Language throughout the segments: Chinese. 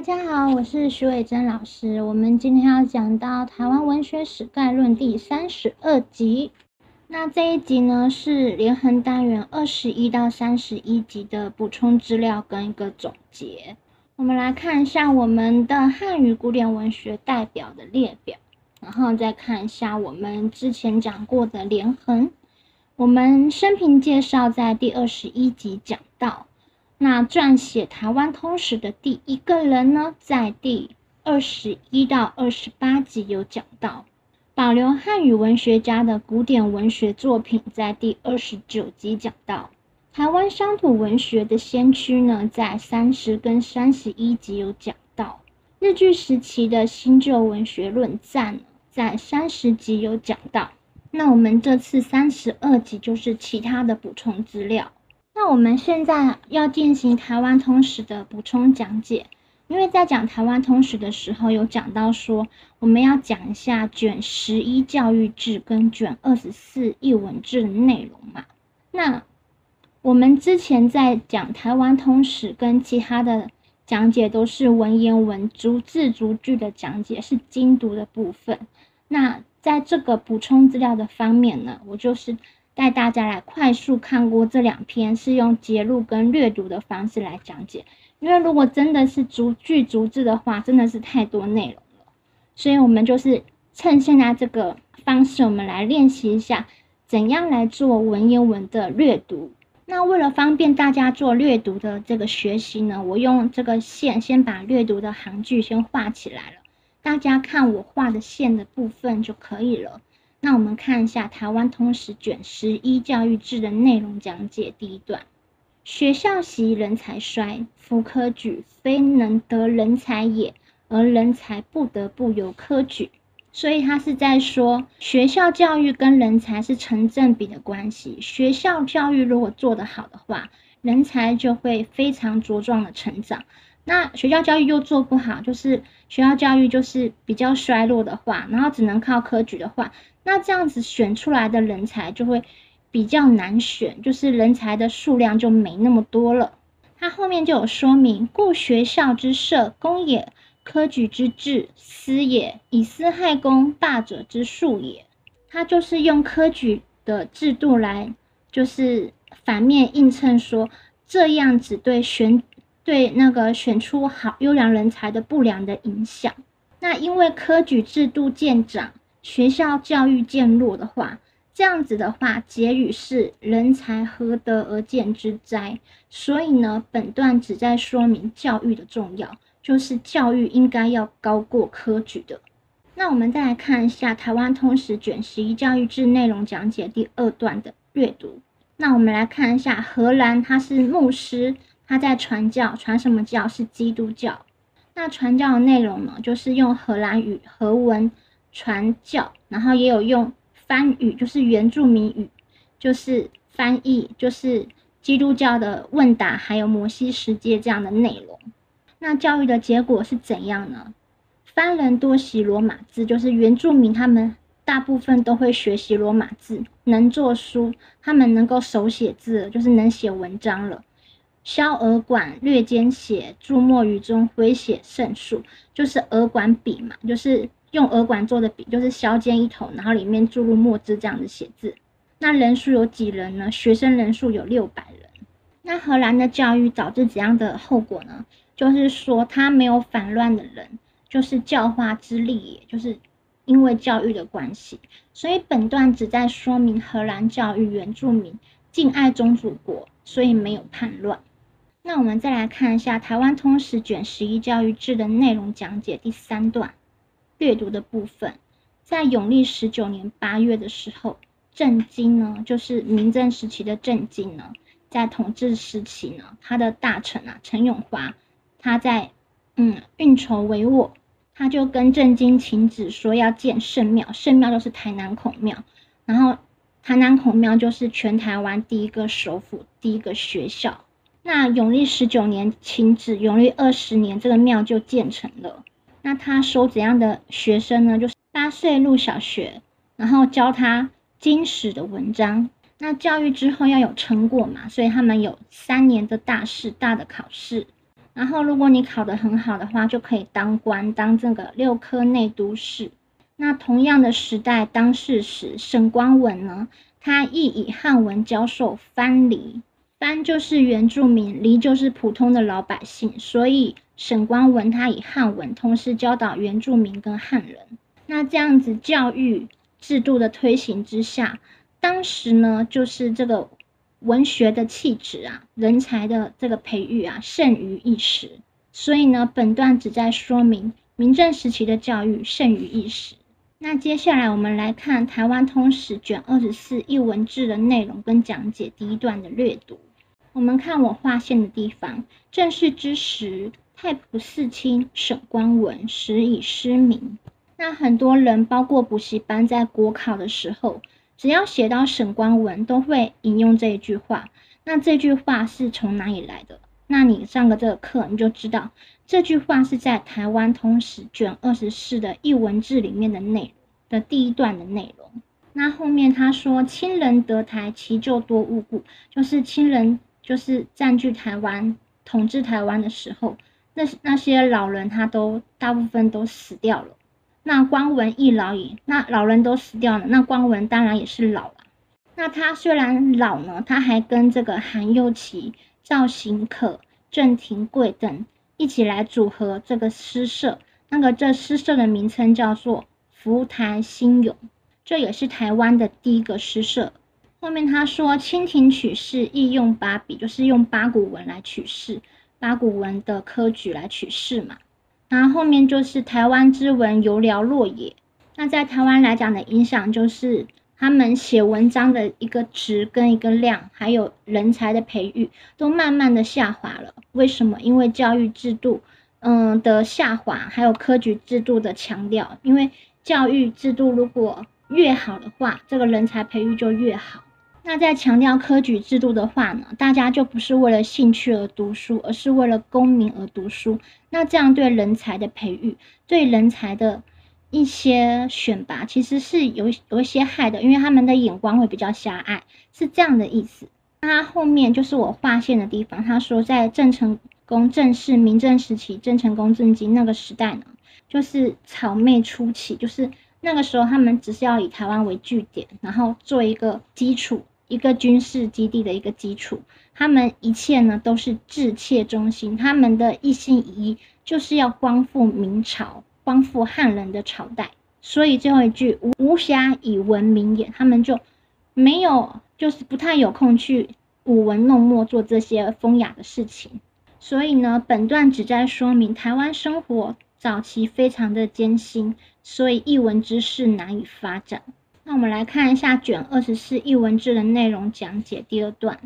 大家好，我是徐伟珍老师。我们今天要讲到《台湾文学史概论》第三十二集。那这一集呢，是连横单元二十一到三十一集的补充资料跟一个总结。我们来看一下我们的汉语古典文学代表的列表，然后再看一下我们之前讲过的连横。我们生平介绍在第二十一集讲到。那撰写台湾通史的第一个人呢，在第二十一到二十八集有讲到；保留汉语文学家的古典文学作品，在第二十九集讲到；台湾乡土文学的先驱呢，在三十跟三十一集有讲到；日据时期的新旧文学论战，在三十集有讲到。那我们这次三十二集就是其他的补充资料。那我们现在要进行台湾通史的补充讲解，因为在讲台湾通史的时候，有讲到说我们要讲一下卷十一教育制跟卷二十四译文制的内容嘛。那我们之前在讲台湾通史跟其他的讲解都是文言文逐字逐句的讲解，是精读的部分。那在这个补充资料的方面呢，我就是。带大家来快速看过这两篇，是用节录跟略读的方式来讲解。因为如果真的是逐句逐字的话，真的是太多内容了。所以我们就是趁现在这个方式，我们来练习一下怎样来做文言文的略读。那为了方便大家做略读的这个学习呢，我用这个线先把略读的行距先画起来了。大家看我画的线的部分就可以了。那我们看一下台湾通史卷十一教育制的内容讲解第一段：学校习人才衰，夫科举，非能得人才也，而人才不得不由科举。所以他是在说，学校教育跟人才是成正比的关系。学校教育如果做得好的话，人才就会非常茁壮的成长。那学校教育又做不好，就是学校教育就是比较衰落的话，然后只能靠科举的话。那这样子选出来的人才就会比较难选，就是人才的数量就没那么多了。它后面就有说明：故学校之设，公也；科举之治，私也。以私害公，霸者之术也。他就是用科举的制度来，就是反面映衬说，这样子对选对那个选出好优良人才的不良的影响。那因为科举制度渐长。学校教育渐弱的话，这样子的话，结语是人才何得而见之哉？所以呢，本段只在说明教育的重要，就是教育应该要高过科举的。那我们再来看一下台湾通史卷十一教育制内容讲解第二段的阅读。那我们来看一下荷兰，他是牧师，他在传教，传什么教？是基督教。那传教的内容呢，就是用荷兰语和文。传教，然后也有用翻语，就是原住民语，就是翻译，就是基督教的问答，还有摩西世界这样的内容。那教育的结果是怎样呢？番人多习罗马字，就是原住民他们大部分都会学习罗马字，能做书，他们能够手写字，就是能写文章了。削耳管，略兼写，注墨于中，挥写胜数，就是耳管笔嘛，就是。用耳管做的笔，就是削尖一头，然后里面注入墨汁这样子写字。那人数有几人呢？学生人数有六百人。那荷兰的教育导致怎样的后果呢？就是说他没有反乱的人，就是教化之力，也就是因为教育的关系。所以本段只在说明荷兰教育原住民敬爱宗主国，所以没有叛乱。那我们再来看一下台湾通史卷十一教育制的内容讲解第三段。阅读的部分，在永历十九年八月的时候，郑经呢，就是明正时期的郑经呢，在统治时期呢，他的大臣啊陈永华，他在嗯运筹帷幄，他就跟郑经请旨说要建圣庙，圣庙就是台南孔庙，然后台南孔庙就是全台湾第一个首府，第一个学校。那永历十九年请旨，永历二十年这个庙就建成了。那他收怎样的学生呢？就是八岁入小学，然后教他经史的文章。那教育之后要有成果嘛，所以他们有三年的大试，大的考试。然后如果你考得很好的话，就可以当官，当这个六科内都士。那同样的时代，当世时，沈光文呢，他亦以汉文教授藩篱，班就是原住民，黎就是普通的老百姓，所以沈光文他以汉文同时教导原住民跟汉人。那这样子教育制度的推行之下，当时呢，就是这个文学的气质啊，人才的这个培育啊，胜于一时。所以呢，本段旨在说明明正时期的教育胜于一时。那接下来我们来看《台湾通史》卷二十四译文志的内容跟讲解第一段的略读。我们看我划线的地方，正是之时，太仆寺卿沈光文时已失明。那很多人，包括补习班，在国考的时候，只要写到沈光文，都会引用这一句话。那这句话是从哪里来的？那你上个这个课，你就知道。这句话是在《台湾通史》卷二十四的译文志里面的内容的第一段的内容。那后面他说：“亲人得台，其就多误故。”就是亲人就是占据台湾、统治台湾的时候，那那些老人他都大部分都死掉了。那光文亦老矣。那老人都死掉了，那光文当然也是老了。那他虽然老呢，他还跟这个韩幼琪、赵行可、郑廷贵等。一起来组合这个诗社，那个这诗社的名称叫做福台新咏，这也是台湾的第一个诗社。后面他说蜻蜓取士亦用八笔，就是用八股文来取士，八股文的科举来取士嘛。然后后面就是台湾之文犹寥落也，那在台湾来讲的影响就是。他们写文章的一个值跟一个量，还有人才的培育，都慢慢的下滑了。为什么？因为教育制度，嗯的下滑，还有科举制度的强调。因为教育制度如果越好的话，这个人才培育就越好。那在强调科举制度的话呢，大家就不是为了兴趣而读书，而是为了功名而读书。那这样对人才的培育，对人才的。一些选拔其实是有有一些害的，因为他们的眼光会比较狭隘，是这样的意思。那后面就是我划线的地方，他说在郑成功正式明正时期，郑成功正经那个时代呢，就是草昧初期，就是那个时候他们只是要以台湾为据点，然后做一个基础，一个军事基地的一个基础，他们一切呢都是志切中心，他们的一心一意就是要光复明朝。光复汉人的朝代，所以最后一句无暇以文明也，他们就没有，就是不太有空去舞文弄墨做这些风雅的事情。所以呢，本段旨在说明台湾生活早期非常的艰辛，所以译文之事难以发展。那我们来看一下卷二十四译文志的内容讲解第二段。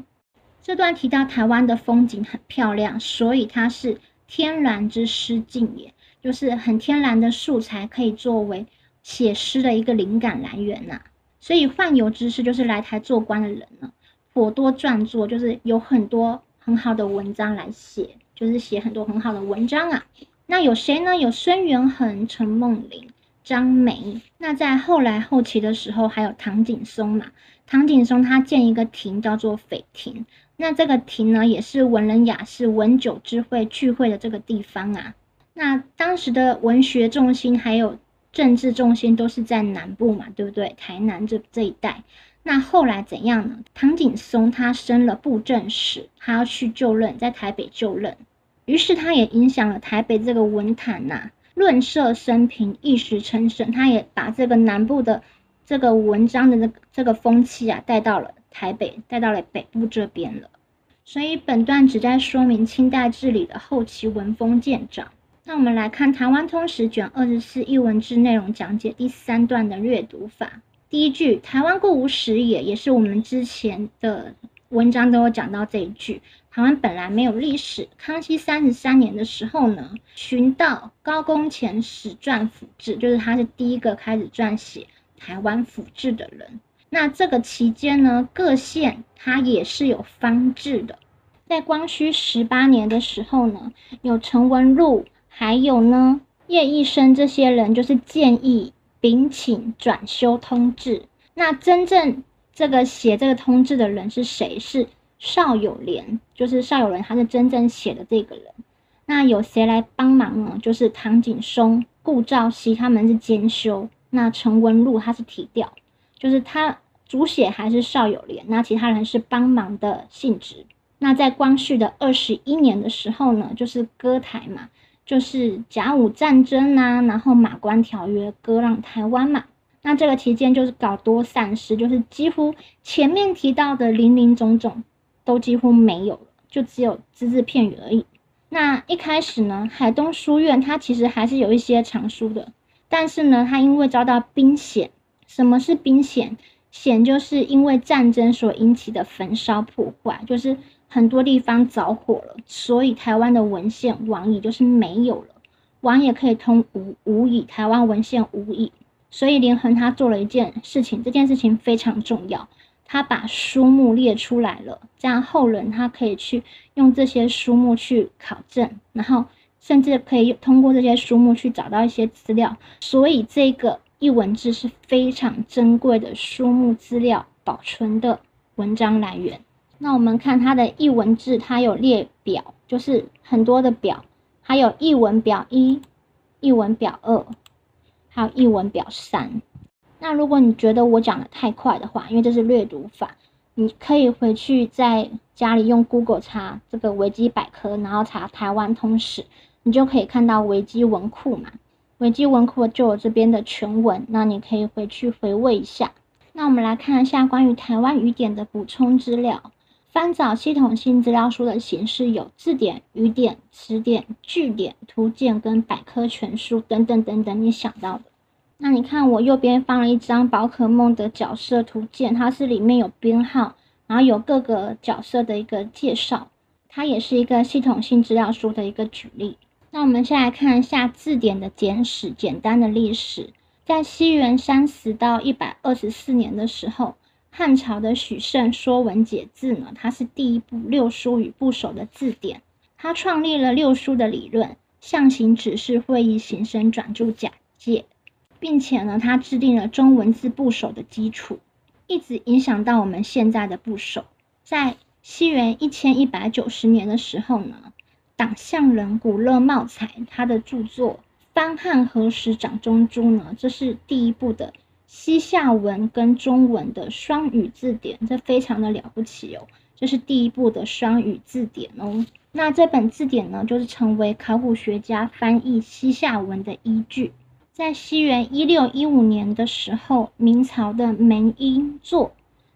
这段提到台湾的风景很漂亮，所以它是天然之诗境也。就是很天然的素材，可以作为写诗的一个灵感来源呐。所以宦游之士就是来台做官的人呢，颇多撰作，就是有很多很好的文章来写，就是写很多很好的文章啊。那有谁呢？有孙元衡、陈梦麟、张梅。那在后来后期的时候，还有唐景崧嘛。唐景崧他建一个亭叫做斐亭，那这个亭呢，也是文人雅士、文酒之会聚会的这个地方啊。那当时的文学重心还有政治重心都是在南部嘛，对不对？台南这这一带。那后来怎样呢？唐景崧他升了布政使，他要去就任，在台北就任。于是他也影响了台北这个文坛呐，论色生平，一时成盛。他也把这个南部的这个文章的这这个风气啊，带到了台北，带到了北部这边了。所以本段旨在说明清代治理的后期文风渐长。那我们来看《台湾通史》卷二十四译文志内容讲解第三段的阅读法。第一句“台湾故无史也”，也是我们之前的文章都有讲到这一句。台湾本来没有历史。康熙三十三年的时候呢，寻到高公前史传府志，就是他是第一个开始撰写台湾府志的人。那这个期间呢，各县它也是有方志的。在光绪十八年的时候呢，有陈文禄。还有呢，叶义生这些人就是建议禀请转修通志。那真正这个写这个通志的人是谁？是邵友莲，就是邵友莲，他是真正写的这个人。那有谁来帮忙呢？就是唐景崧、顾兆熙他们是兼修，那陈文禄他是提调，就是他主写还是邵友莲，那其他人是帮忙的性质。那在光绪的二十一年的时候呢，就是割台嘛，就是甲午战争呐，然后马关条约割让台湾嘛。那这个期间就是搞多散失，就是几乎前面提到的林林总总都几乎没有了，就只有只字片语而已。那一开始呢，海东书院它其实还是有一些藏书的，但是呢，它因为遭到兵险，什么是兵险？险就是因为战争所引起的焚烧破坏，就是很多地方着火了，所以台湾的文献王矣就是没有了。网也可以通无无矣，台湾文献无矣。所以连横他做了一件事情，这件事情非常重要，他把书目列出来了，这样后人他可以去用这些书目去考证，然后甚至可以通过这些书目去找到一些资料。所以这个译文志是非常珍贵的书目资料保存的文章来源。那我们看它的译文志，它有列表，就是很多的表，还有译文表一、译文表二。还有译文表三。那如果你觉得我讲的太快的话，因为这是略读法，你可以回去在家里用 Google 查这个维基百科，然后查台湾通史，你就可以看到维基文库嘛。维基文库就有这边的全文，那你可以回去回味一下。那我们来看一下关于台湾语典的补充资料。翻找系统性资料书的形式有字典、语典、词典、句点、图鉴跟百科全书等等等等，你想到的。那你看我右边放了一张宝可梦的角色图鉴，它是里面有编号，然后有各个角色的一个介绍，它也是一个系统性资料书的一个举例。那我们先来看一下字典的简史，简单的历史，在西元三十到一百二十四年的时候。汉朝的许慎《说文解字》呢，它是第一部六书与部首的字典。他创立了六书的理论，象形指示会议形声转注假借，并且呢，他制定了中文字部首的基础，一直影响到我们现在的部首。在西元一千一百九十年的时候呢，党项人古勒茂才他的著作《翻汉何时掌中珠》呢，这是第一部的。西夏文跟中文的双语字典，这非常的了不起哦，这是第一部的双语字典哦。那这本字典呢，就是成为考古学家翻译西夏文的依据。在西元一六一五年的时候，明朝的门英作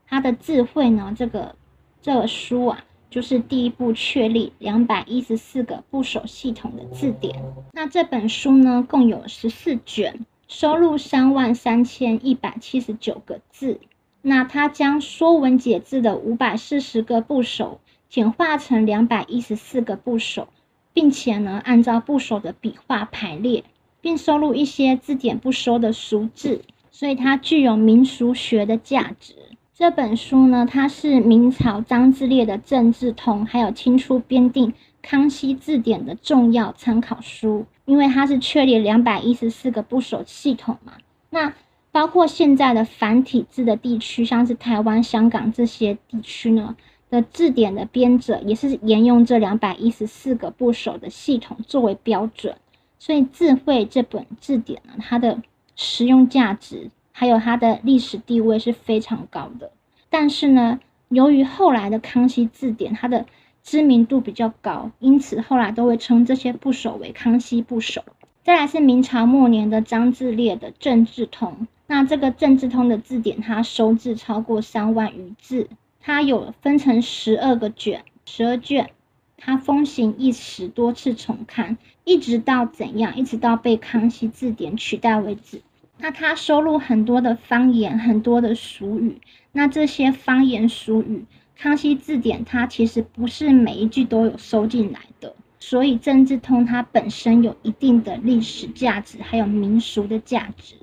他的智慧呢，这个这个书啊，就是第一部确立两百一十四个部首系统的字典。那这本书呢，共有十四卷。收录三万三千一百七十九个字，那他将《说文解字》的五百四十个部首简化成两百一十四个部首，并且呢，按照部首的笔画排列，并收录一些字典不收的俗字，所以它具有民俗学的价值。这本书呢，它是明朝张自烈的《政治通》，还有清初编定。康熙字典的重要参考书，因为它是确立两百一十四个部首系统嘛。那包括现在的繁体字的地区，像是台湾、香港这些地区呢的字典的编者，也是沿用这两百一十四个部首的系统作为标准。所以，智慧这本字典呢，它的实用价值还有它的历史地位是非常高的。但是呢，由于后来的康熙字典，它的知名度比较高，因此后来都会称这些部首为康熙部首。再来是明朝末年的张自烈的《政治通》，那这个《政治通》的字典，它收字超过三万余字，它有分成十二个卷，十二卷，它风行一时，多次重刊，一直到怎样，一直到被康熙字典取代为止。那它收录很多的方言，很多的俗语，那这些方言俗语。康熙字典它其实不是每一句都有收进来的，所以《政治通》它本身有一定的历史价值，还有民俗的价值。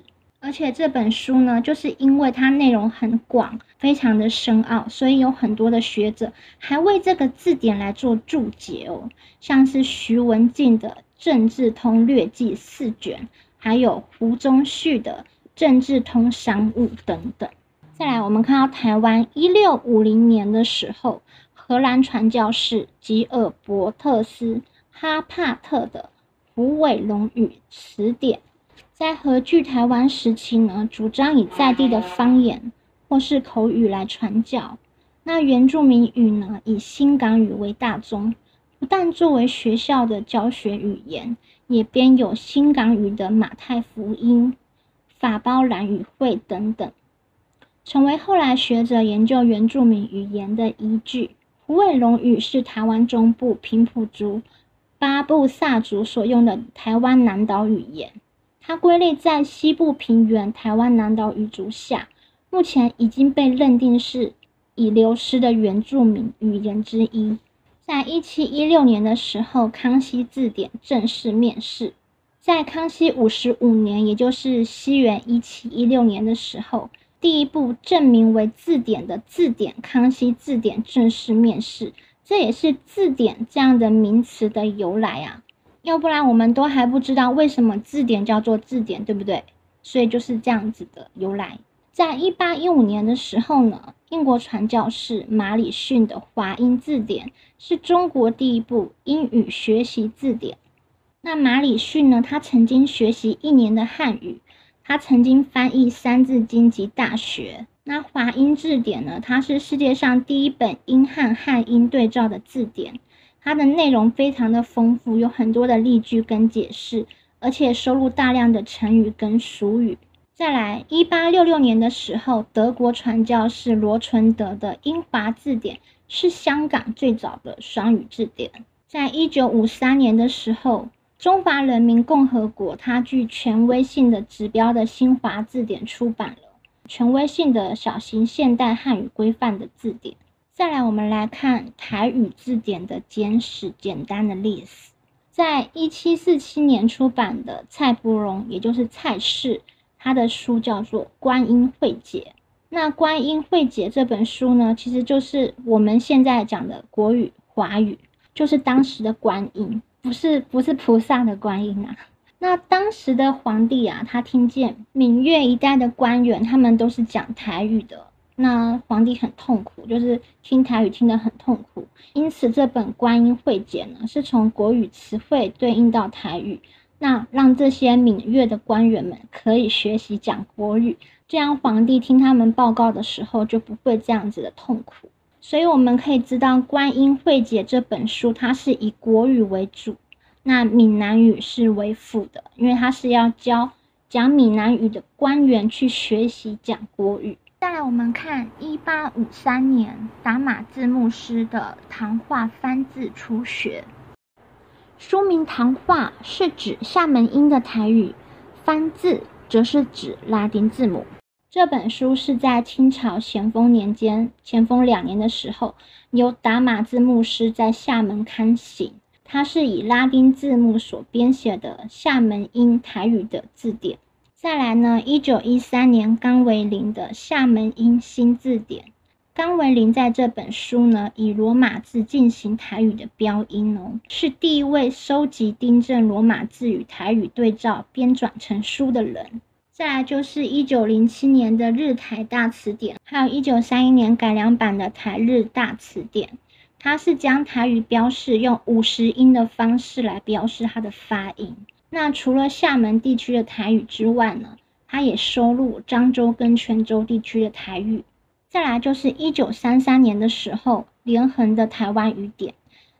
而且这本书呢，就是因为它内容很广，非常的深奥，所以有很多的学者还为这个字典来做注解哦，像是徐文静的《政治通略记》四卷，还有胡宗旭的《政治通商务》等等。再来，我们看到台湾一六五零年的时候，荷兰传教士吉尔伯特斯哈帕特的《虎尾龙语词典》。在和据台湾时期呢，主张以在地的方言或是口语来传教。那原住民语呢，以新港语为大宗，不但作为学校的教学语言，也编有新港语的马太福音、法包兰语会等等，成为后来学者研究原住民语言的依据。胡伟龙语是台湾中部平埔族巴布萨族所用的台湾南岛语言。它归类在西部平原台湾南岛语族下，目前已经被认定是已流失的原住民语言之一。在一七一六年的时候，康熙字典正式面世。在康熙五十五年，也就是西元一七一六年的时候，第一部正名为字典的字典《康熙字典》正式面世。这也是字典这样的名词的由来啊。要不然我们都还不知道为什么字典叫做字典，对不对？所以就是这样子的由来。在一八一五年的时候呢，英国传教士马里逊的华英字典是中国第一部英语学习字典。那马里逊呢，他曾经学习一年的汉语，他曾经翻译《三字经》及《大学》。那华英字典呢，它是世界上第一本英汉汉英对照的字典。它的内容非常的丰富，有很多的例句跟解释，而且收录大量的成语跟俗语。再来，一八六六年的时候，德国传教士罗纯德的英华字典是香港最早的双语字典。在一九五三年的时候，中华人民共和国它具权威性的指标的新华字典出版了，权威性的小型现代汉语规范的字典。再来，我们来看台语字典的简史简单的历史。在一七四七年出版的蔡伯荣，也就是蔡氏，他的书叫做《观音会解》。那《观音会解》这本书呢，其实就是我们现在讲的国语华语，就是当时的观音，不是不是菩萨的观音啊。那当时的皇帝啊，他听见闽粤一带的官员，他们都是讲台语的。那皇帝很痛苦，就是听台语听得很痛苦，因此这本《观音会解》呢，是从国语词汇对应到台语，那让这些闽粤的官员们可以学习讲国语，这样皇帝听他们报告的时候就不会这样子的痛苦。所以我们可以知道，《观音会解》这本书它是以国语为主，那闽南语是为辅的，因为它是要教讲闽南语的官员去学习讲国语。再来，我们看一八五三年达马字牧师的唐话翻字初学。书名唐话是指厦门音的台语，翻字则是指拉丁字母。这本书是在清朝咸丰年间，咸丰两年的时候，由达马字牧师在厦门刊行。它是以拉丁字母所编写的厦门音台语的字典。再来呢，一九一三年，冈为林的《厦门音新字典》。冈为林在这本书呢，以罗马字进行台语的标音哦，是第一位收集订正罗马字与台语对照编转成书的人。再来就是一九零七年的《日台大词典》，还有一九三一年改良版的《台日大词典》，它是将台语标示用五十音的方式来标示它的发音。那除了厦门地区的台语之外呢，它也收录漳州跟泉州地区的台语。再来就是一九三三年的时候，连横的台湾语典，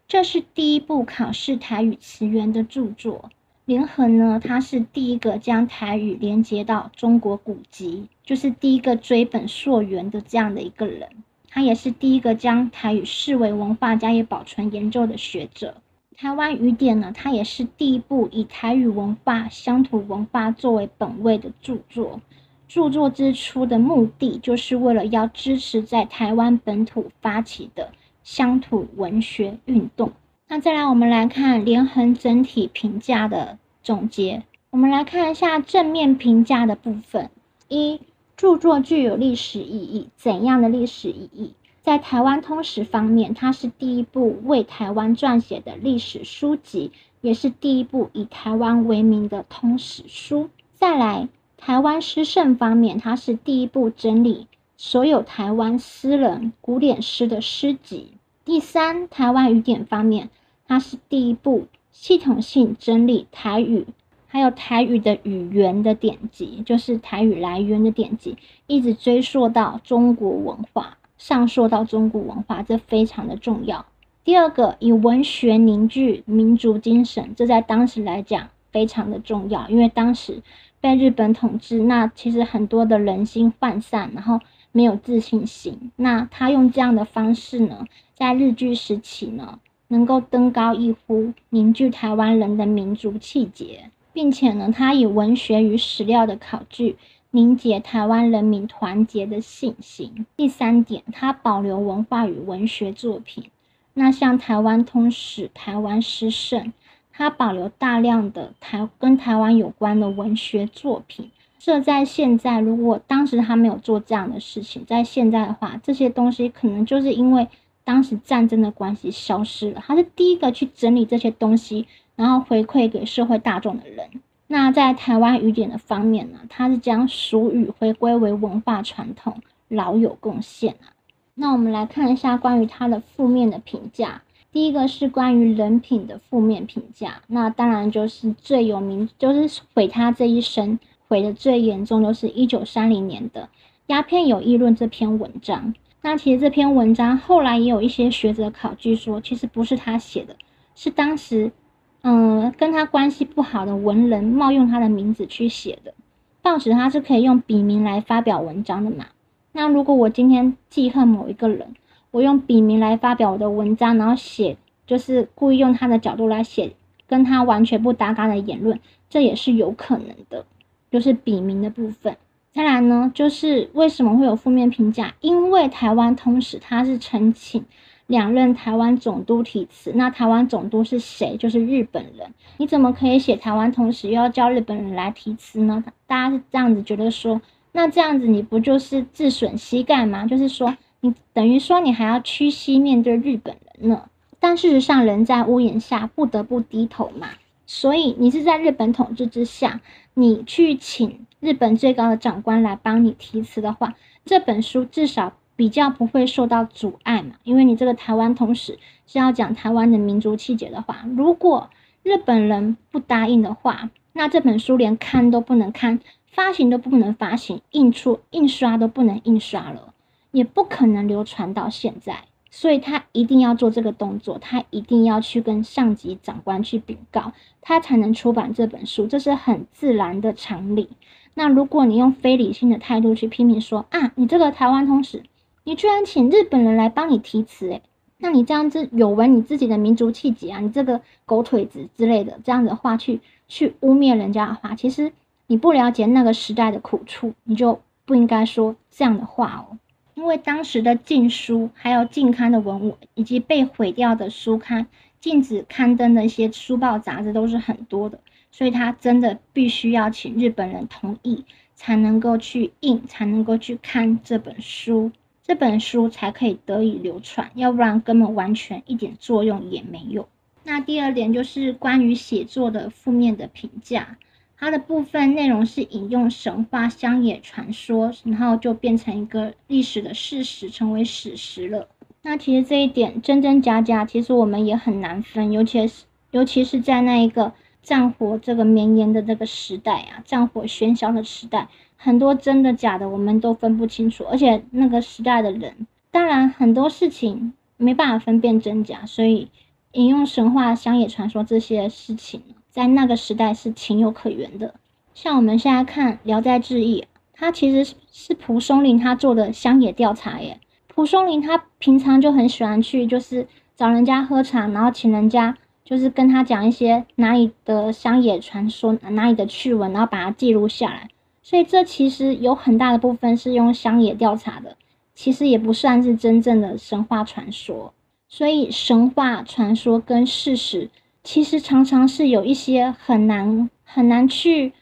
这是第一部考试台语词源的著作。连横呢，他是第一个将台语连接到中国古籍，就是第一个追本溯源的这样的一个人。他也是第一个将台语视为文化加以保存研究的学者。台湾语典呢，它也是第一部以台语文化、乡土文化作为本位的著作。著作之初的目的，就是为了要支持在台湾本土发起的乡土文学运动。那再来，我们来看连横整体评价的总结。我们来看一下正面评价的部分：一、著作具有历史意义，怎样的历史意义？在台湾通史方面，它是第一部为台湾撰写的历史书籍，也是第一部以台湾为名的通史书。再来，台湾诗圣方面，它是第一部整理所有台湾诗人古典诗的诗集。第三，台湾语典方面，它是第一部系统性整理台语，还有台语的语言的典籍，就是台语来源的典籍，一直追溯到中国文化，上溯到中国文化，这非常的重要。第二个，以文学凝聚民族精神，这在当时来讲非常的重要，因为当时被日本统治，那其实很多的人心涣散，然后没有自信心，那他用这样的方式呢，在日据时期呢。能够登高一呼，凝聚台湾人的民族气节，并且呢，他以文学与史料的考据凝结台湾人民团结的信心。第三点，他保留文化与文学作品。那像台湾通史、台湾诗圣，他保留大量的台跟台湾有关的文学作品。这在现在，如果当时他没有做这样的事情，在现在的话，这些东西可能就是因为。当时战争的关系消失了，他是第一个去整理这些东西，然后回馈给社会大众的人。那在台湾语典的方面呢，他是将俗语回归为文化传统，老有贡献啊。那我们来看一下关于他的负面的评价。第一个是关于人品的负面评价，那当然就是最有名，就是毁他这一生，毁的最严重，就是一九三零年的《鸦片有议论》这篇文章。那其实这篇文章后来也有一些学者考据说，其实不是他写的，是当时，嗯，跟他关系不好的文人冒用他的名字去写的。报纸他是可以用笔名来发表文章的嘛？那如果我今天记恨某一个人，我用笔名来发表我的文章，然后写就是故意用他的角度来写跟他完全不搭嘎的言论，这也是有可能的，就是笔名的部分。再来呢，就是为什么会有负面评价？因为台湾通史他是澄清两任台湾总督题词，那台湾总督是谁？就是日本人。你怎么可以写台湾同时，又要叫日本人来题词呢？大家是这样子觉得说，那这样子你不就是自损膝盖吗？就是说，你等于说你还要屈膝面对日本人呢？但事实上，人在屋檐下，不得不低头嘛。所以你是在日本统治之下，你去请日本最高的长官来帮你题词的话，这本书至少比较不会受到阻碍嘛。因为你这个台湾通史是要讲台湾的民族气节的话，如果日本人不答应的话，那这本书连看都不能看，发行都不能发行，印出印刷都不能印刷了，也不可能流传到现在。所以他一定要做这个动作，他一定要去跟上级长官去禀告，他才能出版这本书，这是很自然的常理。那如果你用非理性的态度去批评说啊，你这个台湾通史，你居然请日本人来帮你题词，诶，那你这样子有违你自己的民族气节啊，你这个狗腿子之类的这样的话去去污蔑人家的话，其实你不了解那个时代的苦处，你就不应该说这样的话哦。因为当时的禁书，还有禁刊的文物，以及被毁掉的书刊、禁止刊登的一些书报杂志都是很多的，所以他真的必须要请日本人同意，才能够去印，才能够去看这本书，这本书才可以得以流传，要不然根本完全一点作用也没有。那第二点就是关于写作的负面的评价。它的部分内容是引用神话、乡野传说，然后就变成一个历史的事实，成为史实了。那其实这一点真真假假，其实我们也很难分，尤其是尤其是在那一个战火这个绵延的这个时代啊，战火喧嚣的时代，很多真的假的我们都分不清楚。而且那个时代的人，当然很多事情没办法分辨真假，所以引用神话、乡野传说这些事情。在那个时代是情有可原的，像我们现在看《聊斋志异》，它其实是蒲松龄他做的乡野调查耶。蒲松龄他平常就很喜欢去，就是找人家喝茶，然后请人家就是跟他讲一些哪里的乡野传说、哪里的趣闻，然后把它记录下来。所以这其实有很大的部分是用乡野调查的，其实也不算是真正的神话传说。所以神话传说跟事实。其实常常是有一些很难很难去，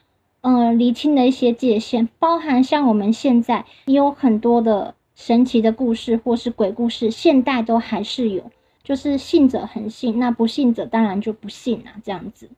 呃，厘清的一些界限，包含像我们现在也有很多的神奇的故事或是鬼故事，现代都还是有，就是信者恒信，那不信者当然就不信啊，这样子。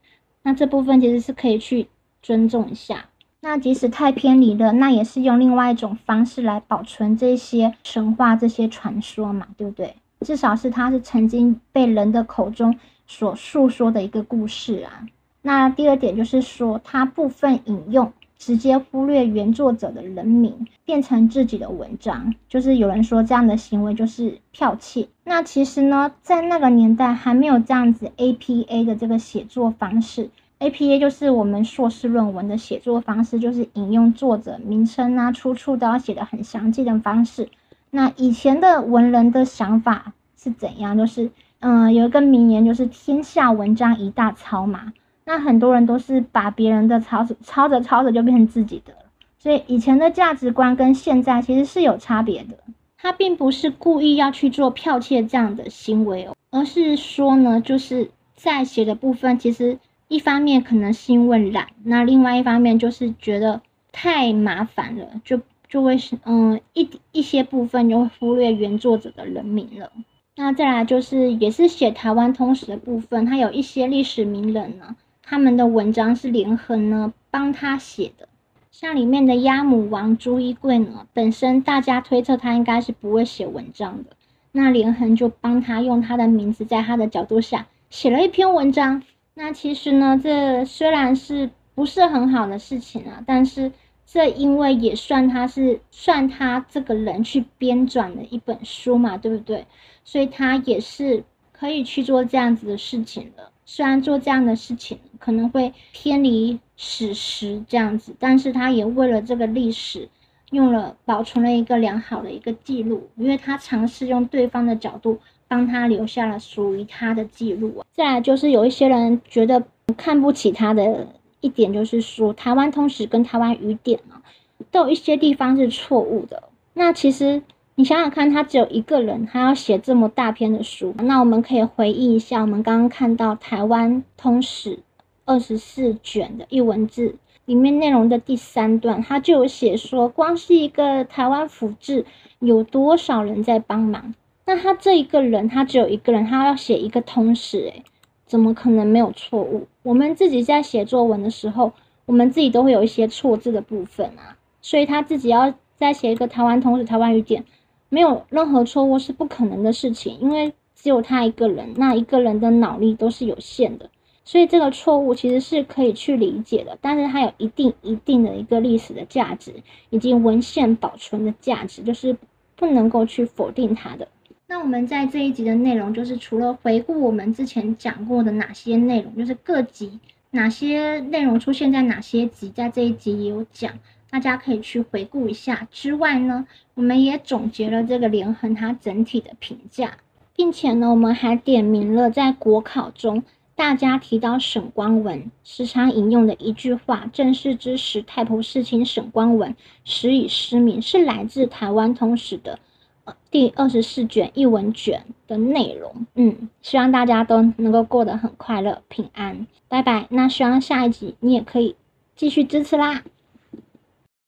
那这部分其实是可以去尊重一下。那即使太偏离了，那也是用另外一种方式来保存这些神话、这些传说嘛，对不对？至少是它是曾经被人的口中。所诉说的一个故事啊。那第二点就是说，他部分引用直接忽略原作者的人名，变成自己的文章，就是有人说这样的行为就是剽窃。那其实呢，在那个年代还没有这样子 APA 的这个写作方式，APA 就是我们硕士论文的写作方式，就是引用作者名称啊、出处都要写的很详细的方式。那以前的文人的想法是怎样？就是，嗯，有一个名言，就是“天下文章一大抄”嘛。那很多人都是把别人的抄着抄着抄着就变成自己的。所以以前的价值观跟现在其实是有差别的。他并不是故意要去做剽窃这样的行为哦，而是说呢，就是在写的部分，其实一方面可能是因为懒，那另外一方面就是觉得太麻烦了，就。就会是嗯一一些部分就会忽略原作者的人名了。那再来就是也是写台湾通史的部分，他有一些历史名人呢，他们的文章是连横呢帮他写的。像里面的鸭母王朱一贵呢，本身大家推测他应该是不会写文章的，那连横就帮他用他的名字在他的角度下写了一篇文章。那其实呢，这虽然是不是很好的事情啊，但是。这因为也算他是算他这个人去编撰的一本书嘛，对不对？所以他也是可以去做这样子的事情的。虽然做这样的事情可能会偏离史实这样子，但是他也为了这个历史用了保存了一个良好的一个记录，因为他尝试用对方的角度帮他留下了属于他的记录啊。再来就是有一些人觉得看不起他的。一点就是说，台湾通史跟台湾语典啊，都有一些地方是错误的。那其实你想想看，他只有一个人，他要写这么大篇的书，那我们可以回忆一下，我们刚刚看到台湾通史二十四卷的译文字里面内容的第三段，他就有写说，光是一个台湾府志，有多少人在帮忙？那他这一个人，他只有一个人，他要写一个通史，诶，怎么可能没有错误？我们自己在写作文的时候，我们自己都会有一些错字的部分啊，所以他自己要再写一个台湾通史、台湾语典，没有任何错误是不可能的事情，因为只有他一个人，那一个人的脑力都是有限的，所以这个错误其实是可以去理解的，但是它有一定一定的一个历史的价值以及文献保存的价值，就是不能够去否定它的。那我们在这一集的内容，就是除了回顾我们之前讲过的哪些内容，就是各集哪些内容出现在哪些集，在这一集也有讲，大家可以去回顾一下。之外呢，我们也总结了这个连横它整体的评价，并且呢，我们还点名了在国考中大家提到沈光文时常引用的一句话：“正是之时，太仆事情沈光文时已失明”，是来自台湾通史的。第二十四卷一文卷的内容，嗯，希望大家都能够过得很快乐、平安，拜拜。那希望下一集你也可以继续支持啦。